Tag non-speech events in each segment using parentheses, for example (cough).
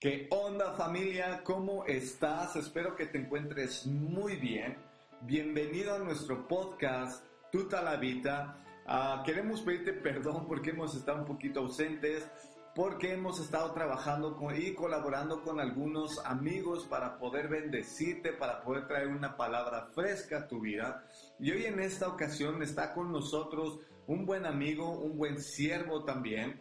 ¿Qué onda familia? ¿Cómo estás? Espero que te encuentres muy bien. Bienvenido a nuestro podcast Tuta la Vida. Ah, queremos pedirte perdón porque hemos estado un poquito ausentes, porque hemos estado trabajando y colaborando con algunos amigos para poder bendecirte, para poder traer una palabra fresca a tu vida. Y hoy en esta ocasión está con nosotros un buen amigo, un buen siervo también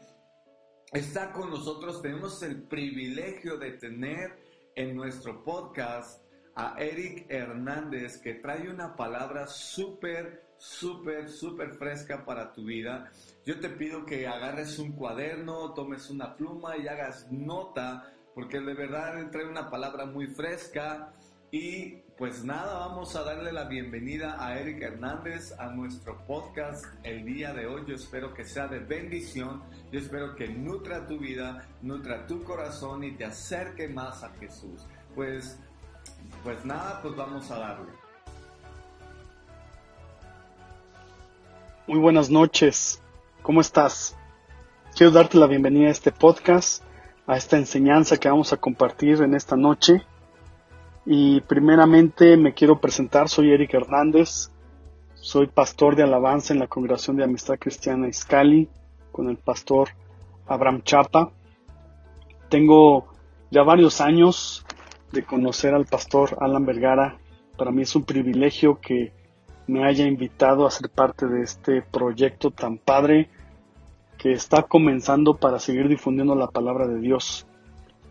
está con nosotros. Tenemos el privilegio de tener en nuestro podcast a Eric Hernández que trae una palabra súper, súper, súper fresca para tu vida. Yo te pido que agarres un cuaderno, tomes una pluma y hagas nota porque de verdad trae una palabra muy fresca y pues nada, vamos a darle la bienvenida a Eric Hernández a nuestro podcast el día de hoy. Yo espero que sea de bendición, yo espero que nutra tu vida, nutra tu corazón y te acerque más a Jesús. Pues, pues nada, pues vamos a darle. Muy buenas noches, ¿cómo estás? Quiero darte la bienvenida a este podcast, a esta enseñanza que vamos a compartir en esta noche. Y primeramente me quiero presentar, soy Eric Hernández, soy pastor de alabanza en la Congregación de Amistad Cristiana Iscali con el pastor Abraham Chapa. Tengo ya varios años de conocer al pastor Alan Vergara. Para mí es un privilegio que me haya invitado a ser parte de este proyecto tan padre que está comenzando para seguir difundiendo la palabra de Dios.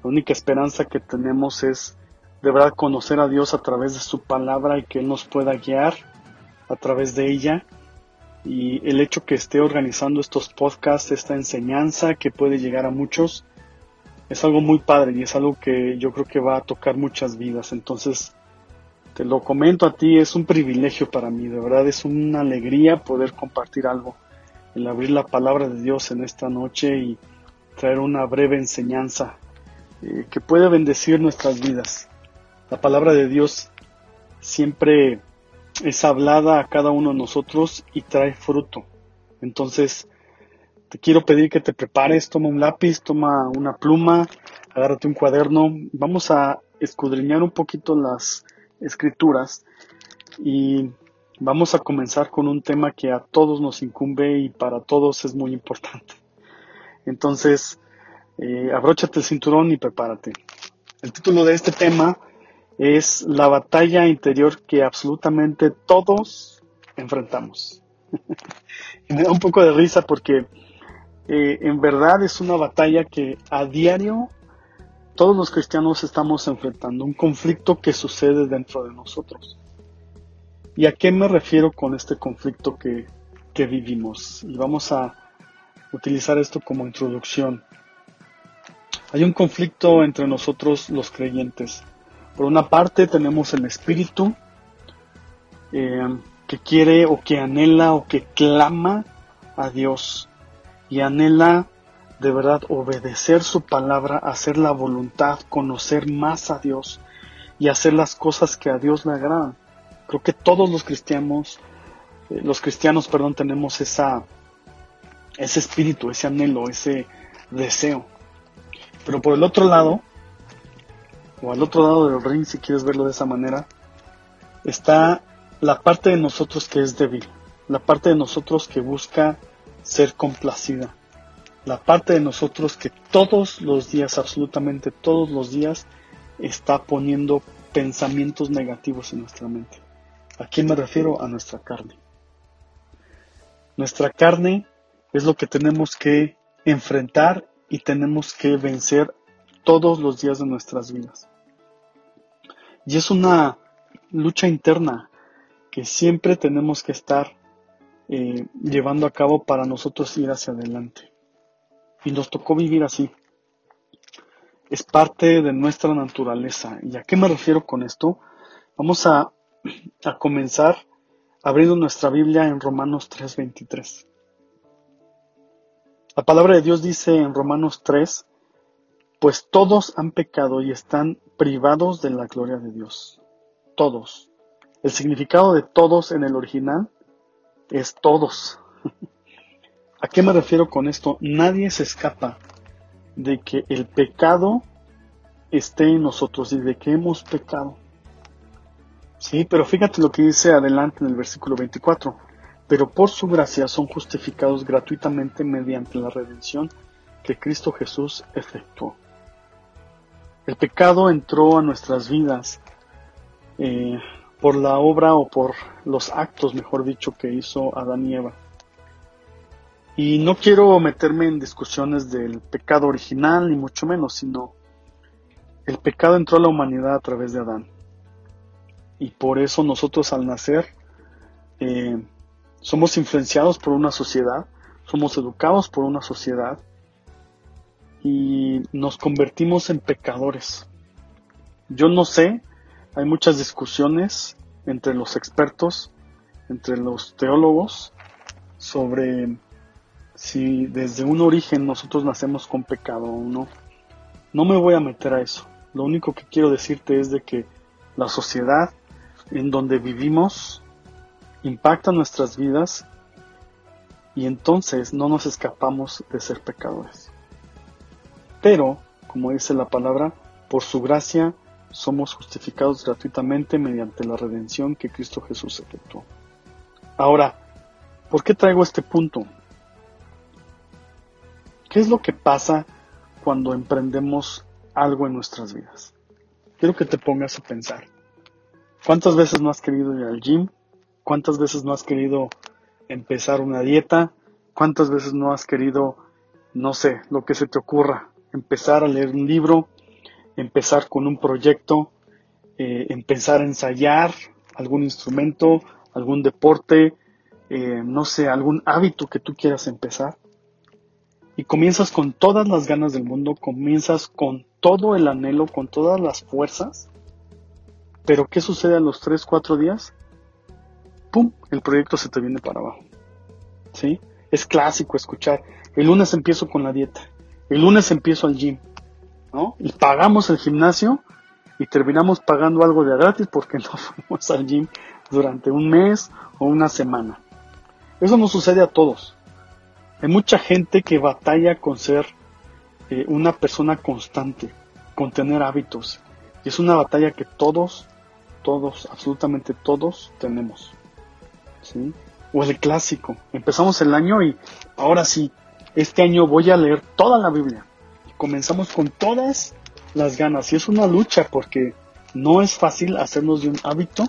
La única esperanza que tenemos es de verdad conocer a Dios a través de su palabra y que Él nos pueda guiar a través de ella. Y el hecho que esté organizando estos podcasts, esta enseñanza que puede llegar a muchos, es algo muy padre y es algo que yo creo que va a tocar muchas vidas. Entonces, te lo comento a ti, es un privilegio para mí, de verdad es una alegría poder compartir algo, el abrir la palabra de Dios en esta noche y traer una breve enseñanza eh, que puede bendecir nuestras vidas. La palabra de Dios siempre es hablada a cada uno de nosotros y trae fruto. Entonces, te quiero pedir que te prepares, toma un lápiz, toma una pluma, agárrate un cuaderno. Vamos a escudriñar un poquito las escrituras y vamos a comenzar con un tema que a todos nos incumbe y para todos es muy importante. Entonces, eh, abróchate el cinturón y prepárate. El título de este tema es la batalla interior que absolutamente todos enfrentamos. (laughs) y me da un poco de risa porque eh, en verdad es una batalla que a diario todos los cristianos estamos enfrentando, un conflicto que sucede dentro de nosotros. ¿Y a qué me refiero con este conflicto que, que vivimos? Y vamos a utilizar esto como introducción. Hay un conflicto entre nosotros los creyentes por una parte tenemos el espíritu eh, que quiere o que anhela o que clama a Dios y anhela de verdad obedecer su palabra, hacer la voluntad, conocer más a Dios y hacer las cosas que a Dios le agradan. Creo que todos los cristianos, eh, los cristianos, perdón, tenemos esa, ese espíritu, ese anhelo, ese deseo. Pero por el otro lado, o al otro lado del ring, si quieres verlo de esa manera, está la parte de nosotros que es débil, la parte de nosotros que busca ser complacida, la parte de nosotros que todos los días, absolutamente todos los días, está poniendo pensamientos negativos en nuestra mente. ¿A quién me refiero? A nuestra carne. Nuestra carne es lo que tenemos que enfrentar y tenemos que vencer todos los días de nuestras vidas. Y es una lucha interna que siempre tenemos que estar eh, llevando a cabo para nosotros ir hacia adelante. Y nos tocó vivir así. Es parte de nuestra naturaleza. ¿Y a qué me refiero con esto? Vamos a, a comenzar abriendo nuestra Biblia en Romanos 3:23. La palabra de Dios dice en Romanos 3, pues todos han pecado y están privados de la gloria de Dios. Todos. El significado de todos en el original es todos. (laughs) ¿A qué me refiero con esto? Nadie se escapa de que el pecado esté en nosotros y de que hemos pecado. Sí, pero fíjate lo que dice adelante en el versículo 24. Pero por su gracia son justificados gratuitamente mediante la redención que Cristo Jesús efectuó. El pecado entró a nuestras vidas eh, por la obra o por los actos, mejor dicho, que hizo Adán y Eva. Y no quiero meterme en discusiones del pecado original, ni mucho menos, sino el pecado entró a la humanidad a través de Adán. Y por eso nosotros al nacer eh, somos influenciados por una sociedad, somos educados por una sociedad y nos convertimos en pecadores. Yo no sé, hay muchas discusiones entre los expertos, entre los teólogos, sobre si desde un origen nosotros nacemos con pecado o no. No me voy a meter a eso. Lo único que quiero decirte es de que la sociedad en donde vivimos impacta nuestras vidas y entonces no nos escapamos de ser pecadores. Pero, como dice la palabra, por su gracia somos justificados gratuitamente mediante la redención que Cristo Jesús efectuó. Ahora, ¿por qué traigo este punto? ¿Qué es lo que pasa cuando emprendemos algo en nuestras vidas? Quiero que te pongas a pensar. ¿Cuántas veces no has querido ir al gym? ¿Cuántas veces no has querido empezar una dieta? ¿Cuántas veces no has querido, no sé, lo que se te ocurra, empezar a leer un libro, empezar con un proyecto, eh, empezar a ensayar algún instrumento, algún deporte, eh, no sé, algún hábito que tú quieras empezar? y comienzas con todas las ganas del mundo, comienzas con todo el anhelo, con todas las fuerzas, pero ¿qué sucede a los 3, 4 días? ¡Pum! El proyecto se te viene para abajo. ¿Sí? Es clásico escuchar. El lunes empiezo con la dieta. El lunes empiezo al gym. ¿No? Y pagamos el gimnasio y terminamos pagando algo de gratis porque (laughs) no fuimos al gym durante un mes o una semana. Eso no sucede a todos. Hay mucha gente que batalla con ser eh, una persona constante, con tener hábitos. Y es una batalla que todos, todos, absolutamente todos tenemos. ¿sí? O el clásico. Empezamos el año y ahora sí, este año voy a leer toda la Biblia. Comenzamos con todas las ganas. Y es una lucha porque no es fácil hacernos de un hábito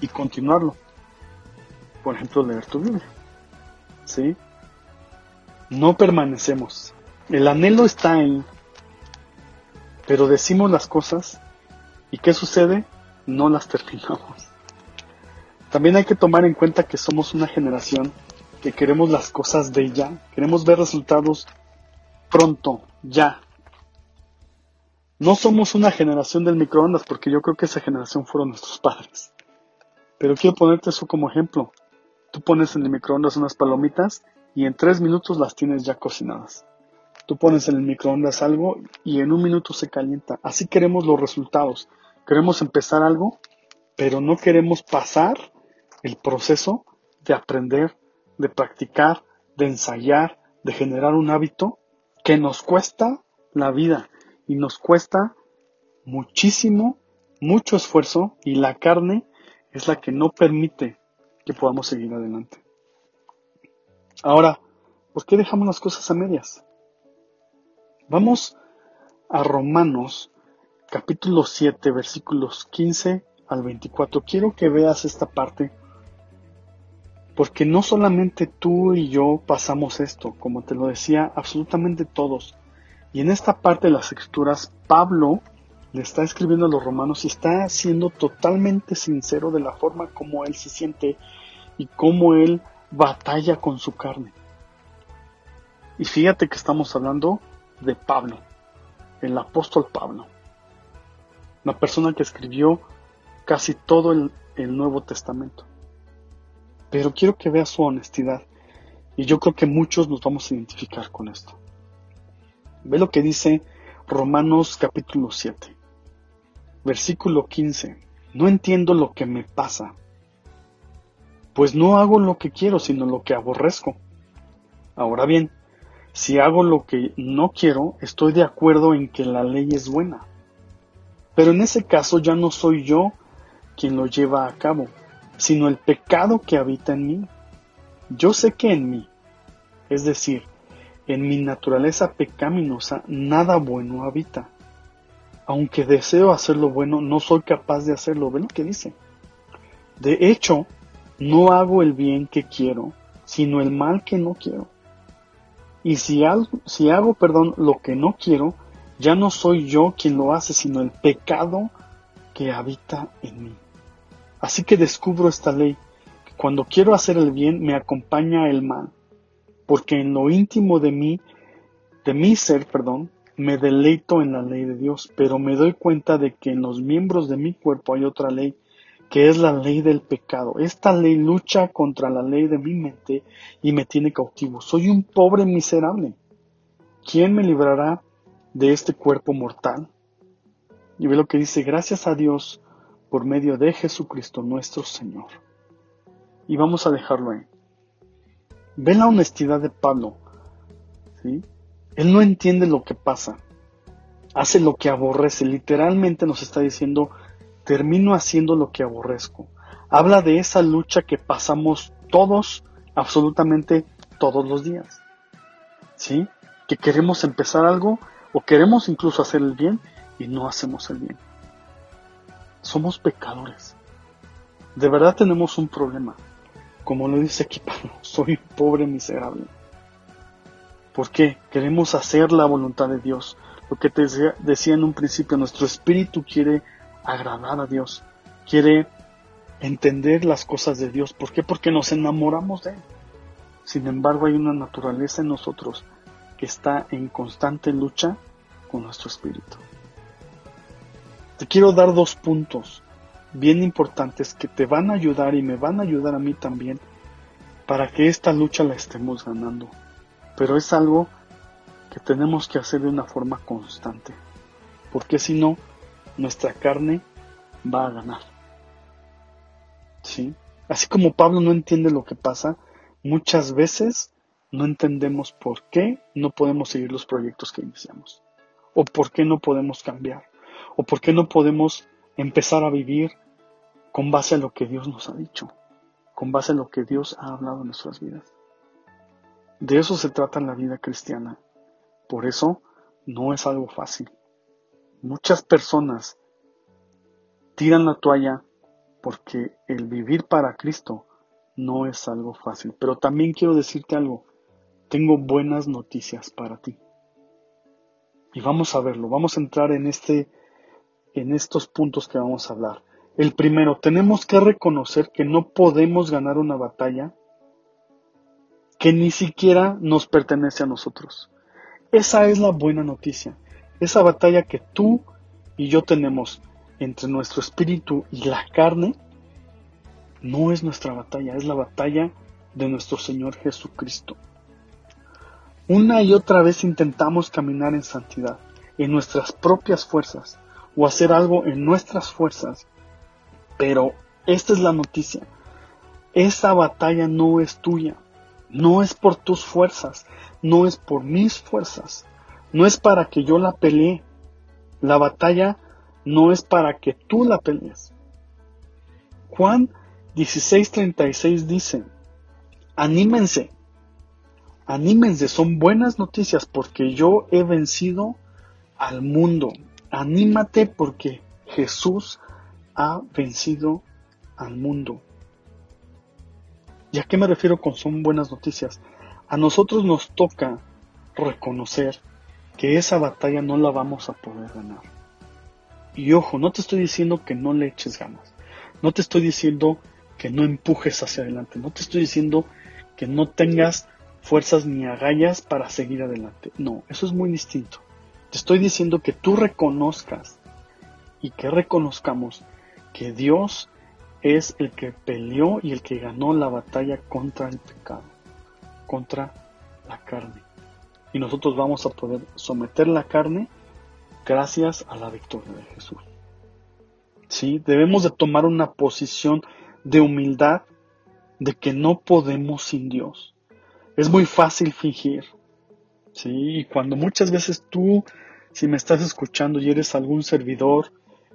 y continuarlo. Por ejemplo, leer tu Biblia. ¿Sí? no permanecemos. El anhelo está ahí, pero decimos las cosas y ¿qué sucede? No las terminamos. También hay que tomar en cuenta que somos una generación que queremos las cosas de ya, queremos ver resultados pronto, ya. No somos una generación del microondas porque yo creo que esa generación fueron nuestros padres. Pero quiero ponerte eso como ejemplo. Tú pones en el microondas unas palomitas y en tres minutos las tienes ya cocinadas. Tú pones en el microondas algo y en un minuto se calienta. Así queremos los resultados. Queremos empezar algo, pero no queremos pasar el proceso de aprender, de practicar, de ensayar, de generar un hábito que nos cuesta la vida y nos cuesta muchísimo, mucho esfuerzo y la carne es la que no permite que podamos seguir adelante. Ahora, ¿por qué dejamos las cosas a medias? Vamos a Romanos capítulo 7 versículos 15 al 24. Quiero que veas esta parte porque no solamente tú y yo pasamos esto, como te lo decía, absolutamente todos. Y en esta parte de las escrituras, Pablo le está escribiendo a los romanos y está siendo totalmente sincero de la forma como él se siente y cómo él batalla con su carne. Y fíjate que estamos hablando de Pablo, el apóstol Pablo, la persona que escribió casi todo el, Nuevo Testamento. Pero quiero que veas su honestidad y yo creo que muchos nos vamos a identificar con esto. Ve lo que dice Romanos capítulo 7, versículo 15. No entiendo lo que me pasa pues no hago lo que quiero, sino lo que aborrezco. Ahora bien, si hago lo que no quiero, estoy de acuerdo en que la ley es buena. Pero en ese caso ya no soy yo quien lo lleva a cabo, sino el pecado que habita en mí. Yo sé que en mí, es decir, en mi naturaleza pecaminosa, nada bueno habita. Aunque deseo hacer lo bueno, no soy capaz de hacerlo. ¿Ven lo que dice? De hecho, no hago el bien que quiero, sino el mal que no quiero. Y si, hago, si hago, perdón, lo que no quiero, ya no soy yo quien lo hace, sino el pecado que habita en mí. Así que descubro esta ley, que cuando quiero hacer el bien me acompaña el mal, porque en lo íntimo de mí, de mi ser, perdón, me deleito en la ley de Dios, pero me doy cuenta de que en los miembros de mi cuerpo hay otra ley que es la ley del pecado. Esta ley lucha contra la ley de mi mente y me tiene cautivo. Soy un pobre miserable. ¿Quién me librará de este cuerpo mortal? Y ve lo que dice, gracias a Dios por medio de Jesucristo nuestro Señor. Y vamos a dejarlo ahí. Ve la honestidad de Pablo. ¿sí? Él no entiende lo que pasa. Hace lo que aborrece. Literalmente nos está diciendo, termino haciendo lo que aborrezco. Habla de esa lucha que pasamos todos, absolutamente todos los días. ¿Sí? Que queremos empezar algo o queremos incluso hacer el bien y no hacemos el bien. Somos pecadores. De verdad tenemos un problema. Como lo dice aquí Pablo, (laughs) soy pobre miserable. ¿Por qué? Queremos hacer la voluntad de Dios. Lo que te decía, decía en un principio, nuestro espíritu quiere agradar a Dios, quiere entender las cosas de Dios. ¿Por qué? Porque nos enamoramos de Él. Sin embargo, hay una naturaleza en nosotros que está en constante lucha con nuestro espíritu. Te quiero dar dos puntos bien importantes que te van a ayudar y me van a ayudar a mí también para que esta lucha la estemos ganando. Pero es algo que tenemos que hacer de una forma constante. Porque si no, nuestra carne va a ganar. ¿Sí? Así como Pablo no entiende lo que pasa, muchas veces no entendemos por qué no podemos seguir los proyectos que iniciamos. O por qué no podemos cambiar. O por qué no podemos empezar a vivir con base a lo que Dios nos ha dicho. Con base a lo que Dios ha hablado en nuestras vidas. De eso se trata la vida cristiana. Por eso no es algo fácil. Muchas personas tiran la toalla porque el vivir para Cristo no es algo fácil. Pero también quiero decirte algo. Tengo buenas noticias para ti. Y vamos a verlo. Vamos a entrar en este en estos puntos que vamos a hablar. El primero, tenemos que reconocer que no podemos ganar una batalla que ni siquiera nos pertenece a nosotros. Esa es la buena noticia esa batalla que tú y yo tenemos entre nuestro espíritu y la carne, no es nuestra batalla, es la batalla de nuestro Señor Jesucristo. Una y otra vez intentamos caminar en santidad, en nuestras propias fuerzas, o hacer algo en nuestras fuerzas, pero esta es la noticia. Esa batalla no es tuya, no es por tus fuerzas, no es por mis fuerzas, no es para que yo la pelee. La batalla no es para que tú la pelees. Juan 16:36 dice, anímense, anímense, son buenas noticias porque yo he vencido al mundo. Anímate porque Jesús ha vencido al mundo. ¿Y a qué me refiero con son buenas noticias? A nosotros nos toca reconocer que esa batalla no la vamos a poder ganar. Y ojo, no te estoy diciendo que no le eches ganas. No te estoy diciendo que no empujes hacia adelante. No te estoy diciendo que no tengas fuerzas ni agallas para seguir adelante. No, eso es muy distinto. Te estoy diciendo que tú reconozcas y que reconozcamos que Dios es el que peleó y el que ganó la batalla contra el pecado, contra la carne y nosotros vamos a poder someter la carne gracias a la victoria de Jesús. ¿Sí? Debemos de tomar una posición de humildad de que no podemos sin Dios. Es muy fácil fingir. ¿Sí? Y cuando muchas veces tú, si me estás escuchando y eres algún servidor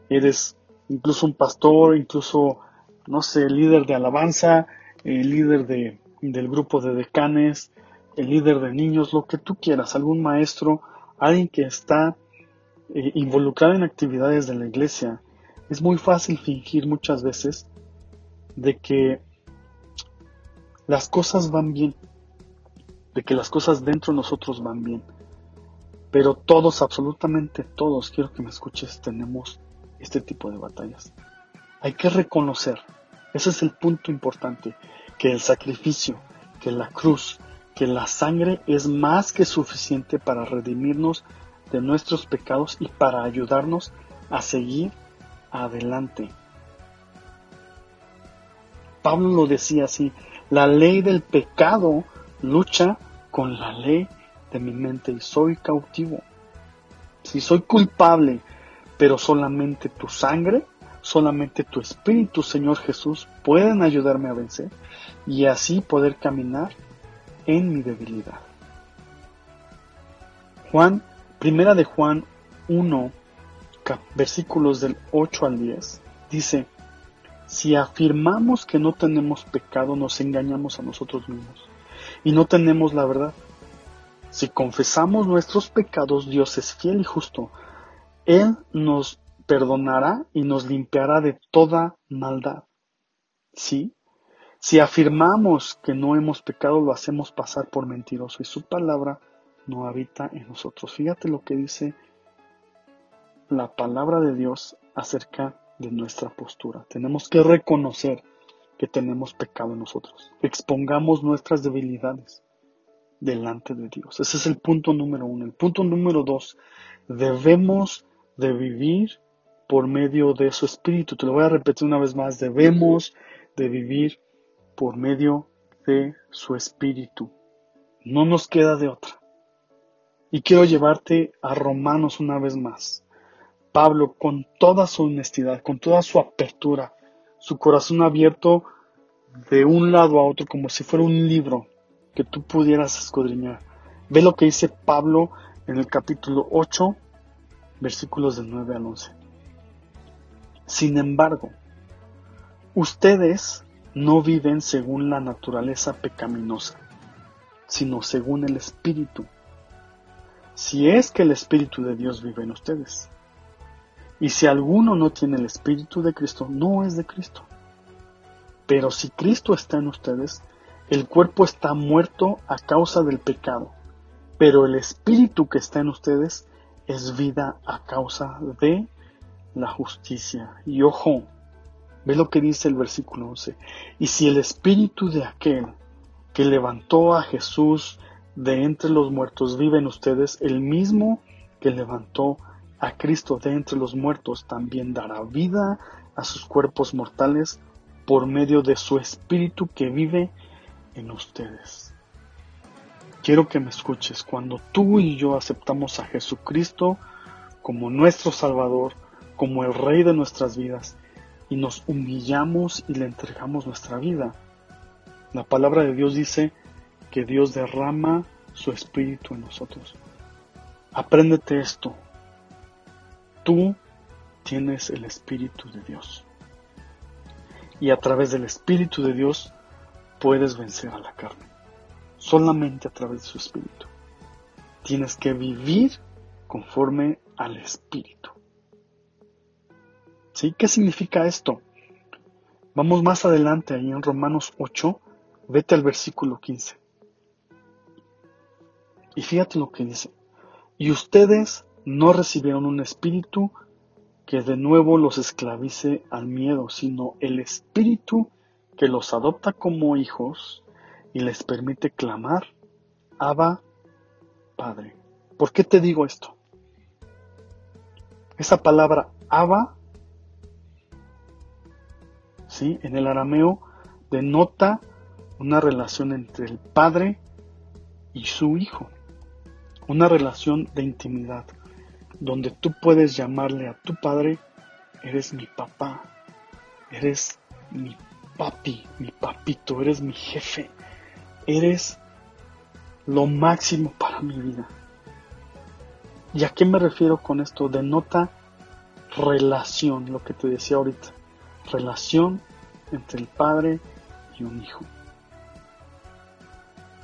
eres incluso un pastor, incluso, no sé, líder de alabanza, el líder de, del grupo de decanes, el líder de niños, lo que tú quieras, algún maestro, alguien que está eh, involucrado en actividades de la iglesia, es muy fácil fingir muchas veces de que las cosas van bien, de que las cosas dentro de nosotros van bien. Pero todos, absolutamente todos, quiero que me escuches, tenemos este tipo de batallas. Hay que reconocer, ese es el punto importante, que el sacrificio, que la cruz, que la sangre es más que suficiente para redimirnos de nuestros pecados y para ayudarnos a seguir adelante. Pablo lo decía así, la ley del pecado lucha con la ley de mi mente y soy cautivo. Si soy culpable, pero solamente tu sangre, solamente tu espíritu, Señor Jesús, pueden ayudarme a vencer y así poder caminar en mi debilidad. Juan, primera de Juan 1, versículos del 8 al 10, dice, si afirmamos que no tenemos pecado, nos engañamos a nosotros mismos y no tenemos la verdad. Si confesamos nuestros pecados, Dios es fiel y justo. Él nos perdonará y nos limpiará de toda maldad. ¿Sí? Si afirmamos que no hemos pecado, lo hacemos pasar por mentiroso y su palabra no habita en nosotros. Fíjate lo que dice la palabra de Dios acerca de nuestra postura. Tenemos que reconocer que tenemos pecado en nosotros. Expongamos nuestras debilidades delante de Dios. Ese es el punto número uno. El punto número dos, debemos de vivir por medio de su espíritu. Te lo voy a repetir una vez más. Debemos de vivir por medio de su espíritu. No nos queda de otra. Y quiero llevarte a Romanos una vez más. Pablo, con toda su honestidad, con toda su apertura, su corazón abierto de un lado a otro como si fuera un libro que tú pudieras escudriñar. Ve lo que dice Pablo en el capítulo 8, versículos del 9 al 11. Sin embargo, ustedes no viven según la naturaleza pecaminosa, sino según el Espíritu. Si es que el Espíritu de Dios vive en ustedes. Y si alguno no tiene el Espíritu de Cristo, no es de Cristo. Pero si Cristo está en ustedes, el cuerpo está muerto a causa del pecado, pero el Espíritu que está en ustedes es vida a causa de la justicia. Y ojo, ve lo que dice el versículo 11. Y si el Espíritu de aquel que levantó a Jesús de entre los muertos vive en ustedes, el mismo que levantó a Cristo de entre los muertos también dará vida a sus cuerpos mortales por medio de su Espíritu que vive en ustedes. Quiero que me escuches, cuando tú y yo aceptamos a Jesucristo como nuestro Salvador, como el Rey de nuestras vidas, y nos humillamos y le entregamos nuestra vida, la palabra de Dios dice que Dios derrama su Espíritu en nosotros. Apréndete esto, Tú tienes el Espíritu de Dios. Y a través del Espíritu de Dios puedes vencer a la carne. Solamente a través de su Espíritu. Tienes que vivir conforme al Espíritu. ¿Sí? ¿Qué significa esto? Vamos más adelante ahí en Romanos 8, vete al versículo 15. Y fíjate lo que dice. Y ustedes no recibieron un espíritu que de nuevo los esclavice al miedo, sino el espíritu que los adopta como hijos y les permite clamar, Abba, Padre. ¿Por qué te digo esto? Esa palabra Abba, ¿sí? en el arameo, denota una relación entre el Padre y su Hijo, una relación de intimidad donde tú puedes llamarle a tu padre, eres mi papá, eres mi papi, mi papito, eres mi jefe, eres lo máximo para mi vida. ¿Y a qué me refiero con esto? Denota relación, lo que te decía ahorita, relación entre el Padre y un Hijo.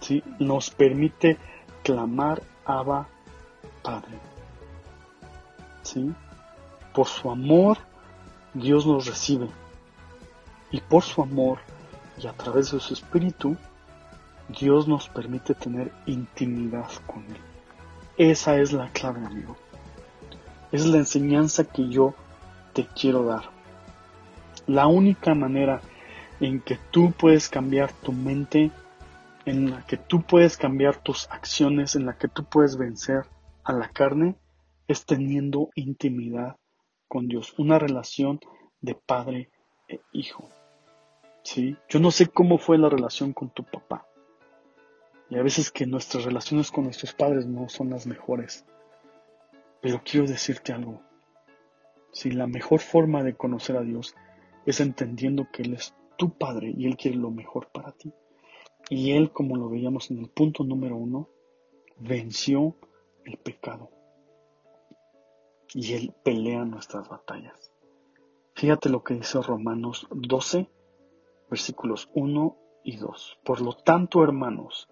¿Sí? Nos permite clamar Abba Padre. ¿Sí? Por su amor, Dios nos recibe. Y por su amor y a través de su Espíritu, Dios nos permite tener intimidad con Él. Esa es la clave, amigo. Es la enseñanza que yo te quiero dar. La única manera en que tú puedes cambiar tu mente, en la que tú puedes cambiar tus acciones, en la que tú puedes vencer a la carne, es teniendo intimidad con Dios, una relación de padre e hijo. ¿Sí? Yo no sé cómo fue la relación con tu papá. Y a veces que nuestras relaciones con nuestros padres no son las mejores. Pero quiero decirte algo. Si la mejor forma de conocer a Dios es entendiendo que Él es tu Padre y Él quiere lo mejor para ti. Y Él, como lo veíamos en el punto número uno, venció el pecado. Y Él pelea nuestras batallas. Fíjate lo que dice Romanos 12, versículos 1 y 2. Por lo tanto, hermanos,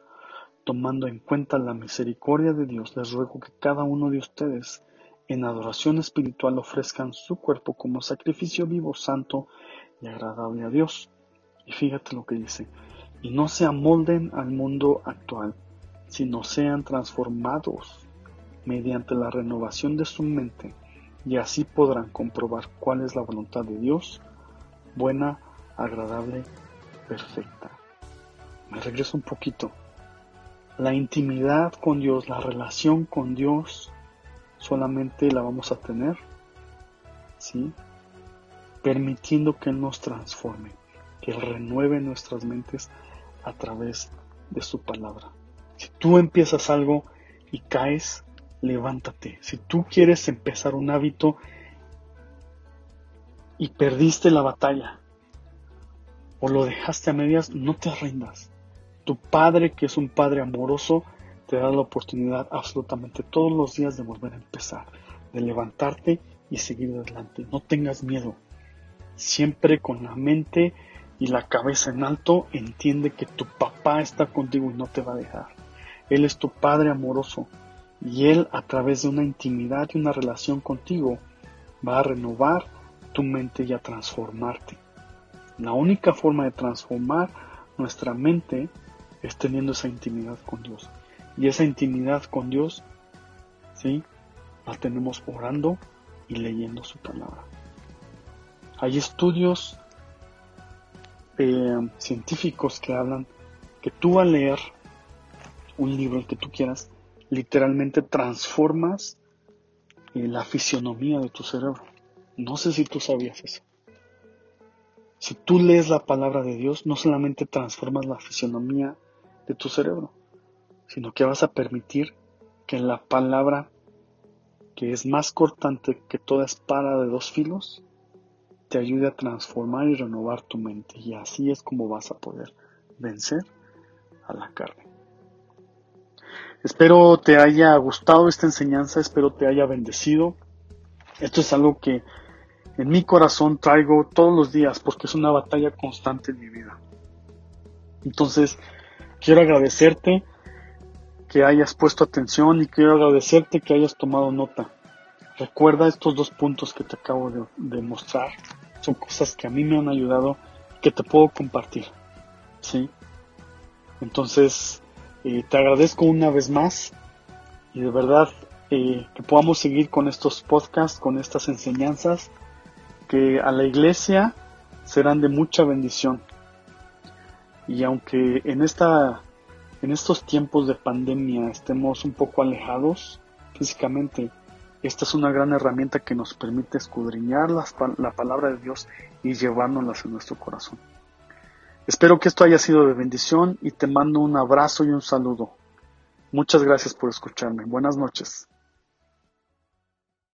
tomando en cuenta la misericordia de Dios, les ruego que cada uno de ustedes en adoración espiritual ofrezcan su cuerpo como sacrificio vivo, santo y agradable a Dios. Y fíjate lo que dice, y no se amolden al mundo actual, sino sean transformados mediante la renovación de su mente, y así podrán comprobar cuál es la voluntad de Dios, buena, agradable, perfecta. Me regreso un poquito. La intimidad con Dios, la relación con Dios, solamente la vamos a tener, ¿sí? Permitiendo que Él nos transforme, que Él renueve nuestras mentes a través de su palabra. Si tú empiezas algo y caes, levántate. Si tú quieres empezar un hábito y perdiste la batalla o lo dejaste a medias, no te rindas. Tu Padre, que es un Padre amoroso, te da la oportunidad absolutamente todos los días de volver a empezar, de levantarte y seguir adelante. No tengas miedo. Siempre con la mente y la cabeza en alto, entiende que tu papá está contigo y no te va a dejar. Él es tu Padre amoroso y Él a través de una intimidad y una relación contigo va a renovar tu mente y a transformarte. La única forma de transformar nuestra mente es teniendo esa intimidad con Dios. Y esa intimidad con Dios, ¿sí? La tenemos orando y leyendo su palabra. Hay estudios eh, científicos que hablan que tú al leer un libro, el que tú quieras, literalmente transformas eh, la fisionomía de tu cerebro. No sé si tú sabías eso. Si tú lees la palabra de Dios, no solamente transformas la fisionomía de tu cerebro, sino que vas a permitir que la palabra que es más cortante que toda espada de dos filos te ayude a transformar y renovar tu mente y así es como vas a poder vencer a la carne. Espero te haya gustado esta enseñanza, espero te haya bendecido. Esto es algo que en mi corazón traigo todos los días porque es una batalla constante en mi vida. Entonces, Quiero agradecerte que hayas puesto atención y quiero agradecerte que hayas tomado nota. Recuerda estos dos puntos que te acabo de, mostrar. Son cosas que a mí me han ayudado que te puedo compartir. ¿Sí? Entonces, te agradezco una vez más y de verdad eh, que podamos seguir con estos podcasts, con estas enseñanzas, que a la iglesia serán de mucha bendición. Y aunque en, esta, en estos tiempos de pandemia estemos un poco alejados físicamente, esta es una gran herramienta que nos permite escudriñar la palabra de Dios y llevárnoslas en nuestro corazón. Espero que esto haya sido de bendición y te mando un abrazo y un saludo. Muchas gracias por escucharme. Buenas noches.